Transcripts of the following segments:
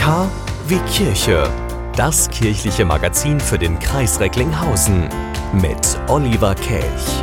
K wie Kirche. Das kirchliche Magazin für den Kreis Recklinghausen mit Oliver Kelch.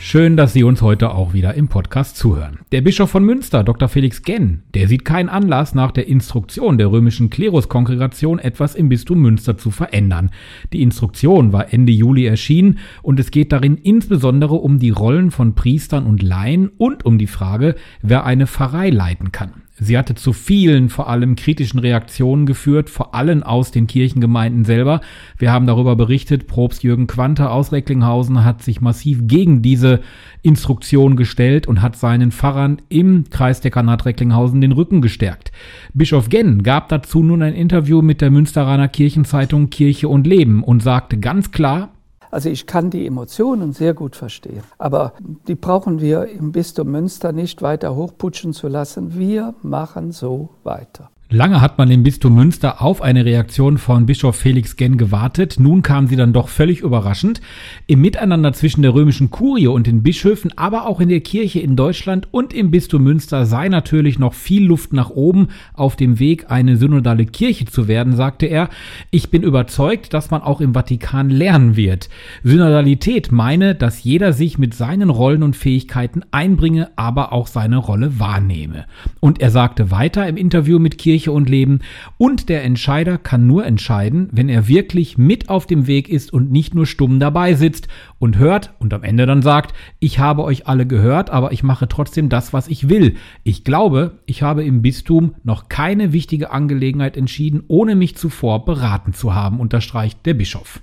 Schön, dass Sie uns heute auch wieder im Podcast zuhören. Der Bischof von Münster, Dr. Felix Genn, der sieht keinen Anlass, nach der Instruktion der römischen Kleruskongregation etwas im Bistum Münster zu verändern. Die Instruktion war Ende Juli erschienen und es geht darin insbesondere um die Rollen von Priestern und Laien und um die Frage, wer eine Pfarrei leiten kann. Sie hatte zu vielen, vor allem kritischen Reaktionen geführt, vor allem aus den Kirchengemeinden selber. Wir haben darüber berichtet, Probst Jürgen Quante aus Recklinghausen hat sich massiv gegen diese Instruktion gestellt und hat seinen Pfarrern im Kreisdekanat Recklinghausen den Rücken gestärkt. Bischof Genn gab dazu nun ein Interview mit der Münsteraner Kirchenzeitung Kirche und Leben und sagte ganz klar, also ich kann die Emotionen sehr gut verstehen, aber die brauchen wir im Bistum Münster nicht weiter hochputschen zu lassen. Wir machen so weiter. Lange hat man im Bistum Münster auf eine Reaktion von Bischof Felix Genn gewartet. Nun kam sie dann doch völlig überraschend. Im Miteinander zwischen der römischen Kurie und den Bischöfen, aber auch in der Kirche in Deutschland und im Bistum Münster sei natürlich noch viel Luft nach oben auf dem Weg, eine synodale Kirche zu werden, sagte er. Ich bin überzeugt, dass man auch im Vatikan lernen wird. Synodalität meine, dass jeder sich mit seinen Rollen und Fähigkeiten einbringe, aber auch seine Rolle wahrnehme. Und er sagte weiter im Interview mit Kirche Kirche und Leben. Und der Entscheider kann nur entscheiden, wenn er wirklich mit auf dem Weg ist und nicht nur stumm dabei sitzt und hört und am Ende dann sagt, ich habe euch alle gehört, aber ich mache trotzdem das, was ich will. Ich glaube, ich habe im Bistum noch keine wichtige Angelegenheit entschieden, ohne mich zuvor beraten zu haben, unterstreicht der Bischof.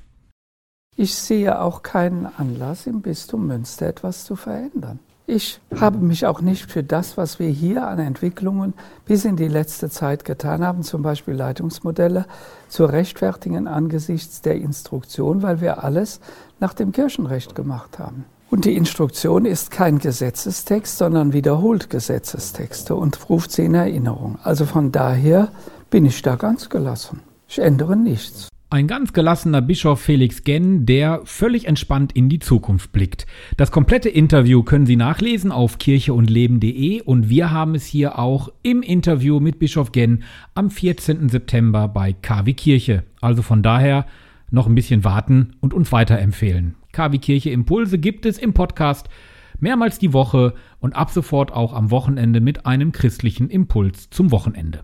Ich sehe auch keinen Anlass, im Bistum Münster etwas zu verändern. Ich habe mich auch nicht für das, was wir hier an Entwicklungen bis in die letzte Zeit getan haben, zum Beispiel Leitungsmodelle, zu rechtfertigen angesichts der Instruktion, weil wir alles nach dem Kirchenrecht gemacht haben. Und die Instruktion ist kein Gesetzestext, sondern wiederholt Gesetzestexte und ruft sie in Erinnerung. Also von daher bin ich da ganz gelassen. Ich ändere nichts. Ein ganz gelassener Bischof Felix Genn, der völlig entspannt in die Zukunft blickt. Das komplette Interview können Sie nachlesen auf kircheundleben.de und wir haben es hier auch im Interview mit Bischof Genn am 14. September bei KW Kirche. Also von daher noch ein bisschen warten und uns weiterempfehlen. KW Kirche Impulse gibt es im Podcast mehrmals die Woche und ab sofort auch am Wochenende mit einem christlichen Impuls zum Wochenende.